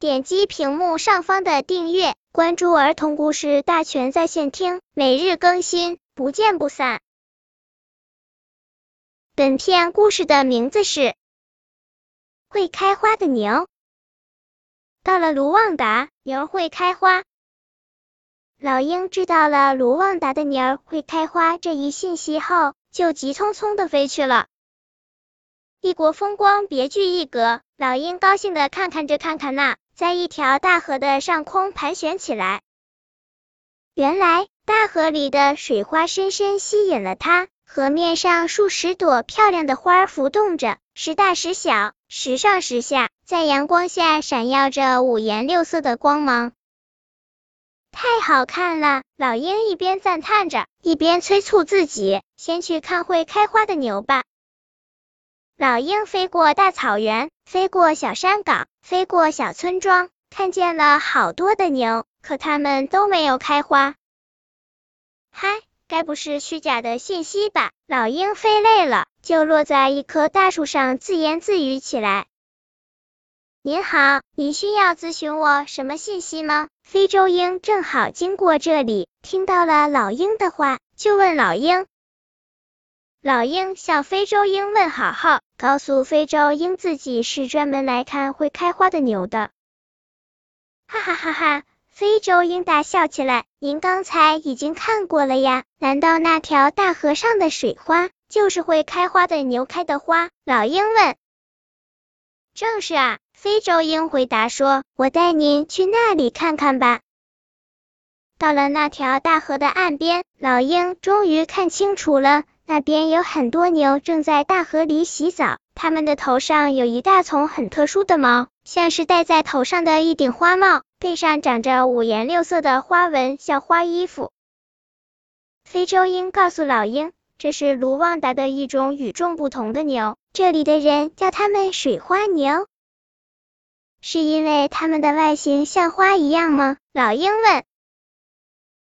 点击屏幕上方的订阅，关注儿童故事大全在线听，每日更新，不见不散。本片故事的名字是《会开花的牛》。到了卢旺达，牛会开花。老鹰知道了卢旺达的牛会开花这一信息后，就急匆匆的飞去了。异国风光，别具一格。老鹰高兴的看看这看看那，在一条大河的上空盘旋起来。原来大河里的水花深深吸引了它，河面上数十朵漂亮的花浮动着，时大时小，时上时下，在阳光下闪耀着五颜六色的光芒，太好看了！老鹰一边赞叹着，一边催促自己先去看会开花的牛吧。老鹰飞过大草原，飞过小山岗，飞过小村庄，看见了好多的牛，可它们都没有开花。嗨，该不是虚假的信息吧？老鹰飞累了，就落在一棵大树上自言自语起来。您好，您需要咨询我什么信息吗？非洲鹰正好经过这里，听到了老鹰的话，就问老鹰。老鹰向非洲鹰问好后，告诉非洲鹰自己是专门来看会开花的牛的。哈哈哈哈！非洲鹰大笑起来。您刚才已经看过了呀？难道那条大河上的水花就是会开花的牛开的花？老鹰问。正是啊，非洲鹰回答说。我带您去那里看看吧。到了那条大河的岸边，老鹰终于看清楚了。那边有很多牛正在大河里洗澡，它们的头上有一大丛很特殊的毛，像是戴在头上的一顶花帽，背上长着五颜六色的花纹，像花衣服。非洲鹰告诉老鹰，这是卢旺达的一种与众不同的牛，这里的人叫它们水花牛，是因为它们的外形像花一样吗？老鹰问。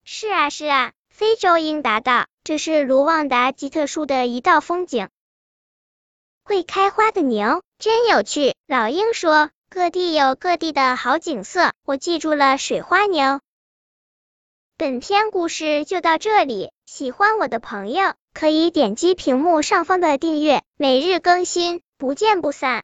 是啊，是啊，非洲鹰答道。这是卢旺达极特殊的一道风景。会开花的牛真有趣，老鹰说。各地有各地的好景色，我记住了水花牛。本篇故事就到这里，喜欢我的朋友可以点击屏幕上方的订阅，每日更新，不见不散。